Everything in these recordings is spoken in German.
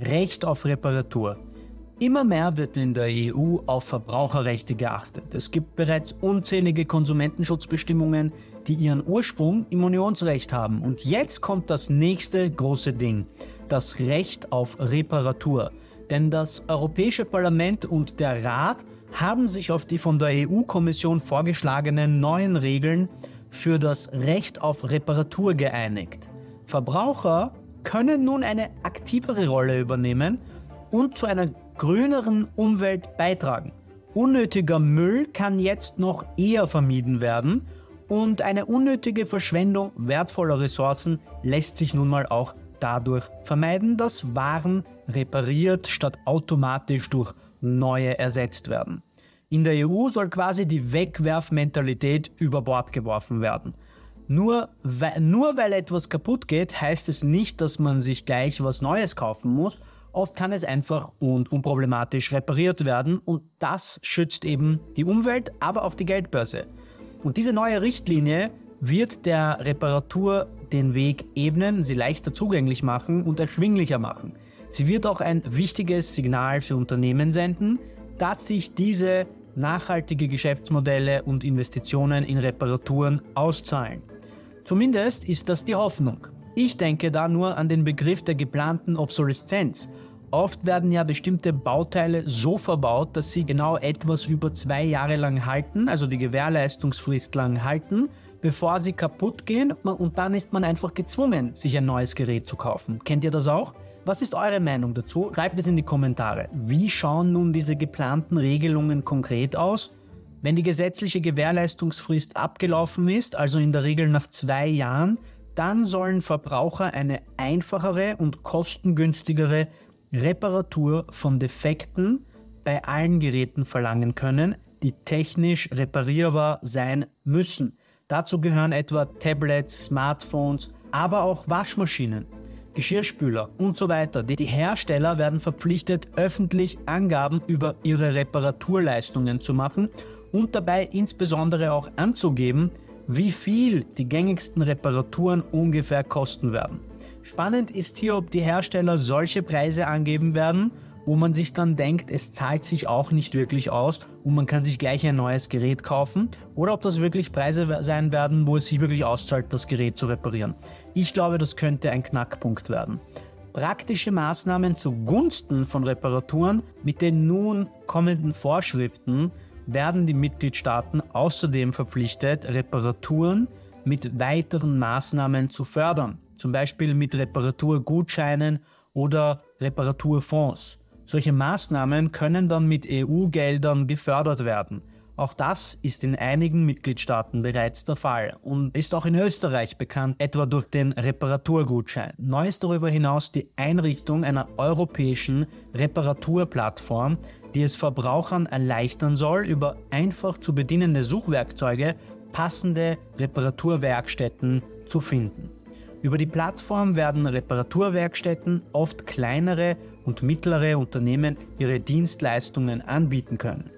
Recht auf Reparatur. Immer mehr wird in der EU auf Verbraucherrechte geachtet. Es gibt bereits unzählige Konsumentenschutzbestimmungen, die ihren Ursprung im Unionsrecht haben. Und jetzt kommt das nächste große Ding, das Recht auf Reparatur. Denn das Europäische Parlament und der Rat haben sich auf die von der EU-Kommission vorgeschlagenen neuen Regeln für das Recht auf Reparatur geeinigt. Verbraucher können nun eine aktivere Rolle übernehmen und zu einer grüneren Umwelt beitragen. Unnötiger Müll kann jetzt noch eher vermieden werden und eine unnötige Verschwendung wertvoller Ressourcen lässt sich nun mal auch dadurch vermeiden, dass Waren repariert statt automatisch durch neue ersetzt werden. In der EU soll quasi die Wegwerfmentalität über Bord geworfen werden. Nur weil, nur weil etwas kaputt geht, heißt es nicht, dass man sich gleich was Neues kaufen muss. Oft kann es einfach und unproblematisch repariert werden und das schützt eben die Umwelt, aber auch die Geldbörse. Und diese neue Richtlinie wird der Reparatur den Weg ebnen, sie leichter zugänglich machen und erschwinglicher machen. Sie wird auch ein wichtiges Signal für Unternehmen senden, dass sich diese nachhaltige Geschäftsmodelle und Investitionen in Reparaturen auszahlen. Zumindest ist das die Hoffnung. Ich denke da nur an den Begriff der geplanten Obsoleszenz. Oft werden ja bestimmte Bauteile so verbaut, dass sie genau etwas über zwei Jahre lang halten, also die Gewährleistungsfrist lang halten, bevor sie kaputt gehen und dann ist man einfach gezwungen, sich ein neues Gerät zu kaufen. Kennt ihr das auch? Was ist eure Meinung dazu? Schreibt es in die Kommentare. Wie schauen nun diese geplanten Regelungen konkret aus? Wenn die gesetzliche Gewährleistungsfrist abgelaufen ist, also in der Regel nach zwei Jahren, dann sollen Verbraucher eine einfachere und kostengünstigere Reparatur von Defekten bei allen Geräten verlangen können, die technisch reparierbar sein müssen. Dazu gehören etwa Tablets, Smartphones, aber auch Waschmaschinen, Geschirrspüler und so weiter. Die Hersteller werden verpflichtet, öffentlich Angaben über ihre Reparaturleistungen zu machen und dabei insbesondere auch anzugeben, wie viel die gängigsten Reparaturen ungefähr kosten werden. Spannend ist hier, ob die Hersteller solche Preise angeben werden, wo man sich dann denkt, es zahlt sich auch nicht wirklich aus und man kann sich gleich ein neues Gerät kaufen, oder ob das wirklich Preise sein werden, wo es sich wirklich auszahlt, das Gerät zu reparieren. Ich glaube, das könnte ein Knackpunkt werden. Praktische Maßnahmen zugunsten von Reparaturen mit den nun kommenden Vorschriften werden die Mitgliedstaaten außerdem verpflichtet, Reparaturen mit weiteren Maßnahmen zu fördern, zum Beispiel mit Reparaturgutscheinen oder Reparaturfonds. Solche Maßnahmen können dann mit EU-Geldern gefördert werden. Auch das ist in einigen Mitgliedstaaten bereits der Fall und ist auch in Österreich bekannt, etwa durch den Reparaturgutschein. Neu ist darüber hinaus die Einrichtung einer europäischen Reparaturplattform, die es Verbrauchern erleichtern soll, über einfach zu bedienende Suchwerkzeuge passende Reparaturwerkstätten zu finden. Über die Plattform werden Reparaturwerkstätten, oft kleinere und mittlere Unternehmen, ihre Dienstleistungen anbieten können.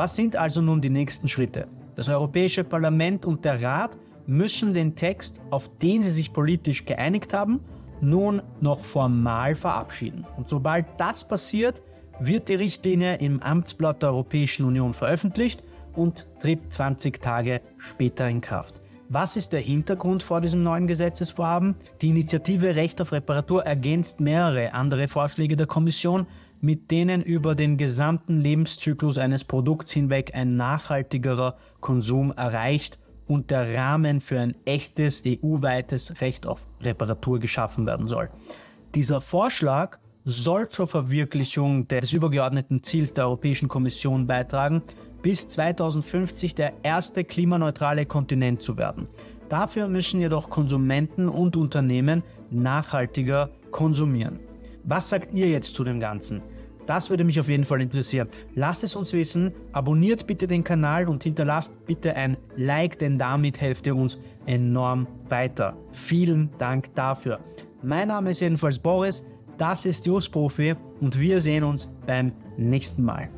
Was sind also nun die nächsten Schritte? Das Europäische Parlament und der Rat müssen den Text, auf den sie sich politisch geeinigt haben, nun noch formal verabschieden. Und sobald das passiert, wird die Richtlinie im Amtsblatt der Europäischen Union veröffentlicht und tritt 20 Tage später in Kraft. Was ist der Hintergrund vor diesem neuen Gesetzesvorhaben? Die Initiative Recht auf Reparatur ergänzt mehrere andere Vorschläge der Kommission, mit denen über den gesamten Lebenszyklus eines Produkts hinweg ein nachhaltigerer Konsum erreicht und der Rahmen für ein echtes EU-weites Recht auf Reparatur geschaffen werden soll. Dieser Vorschlag soll zur Verwirklichung des übergeordneten Ziels der Europäischen Kommission beitragen, bis 2050 der erste klimaneutrale Kontinent zu werden. Dafür müssen jedoch Konsumenten und Unternehmen nachhaltiger konsumieren. Was sagt ihr jetzt zu dem Ganzen? Das würde mich auf jeden Fall interessieren. Lasst es uns wissen, abonniert bitte den Kanal und hinterlasst bitte ein Like, denn damit helft ihr uns enorm weiter. Vielen Dank dafür. Mein Name ist jedenfalls Boris. Das ist Just Profi und wir sehen uns beim nächsten Mal.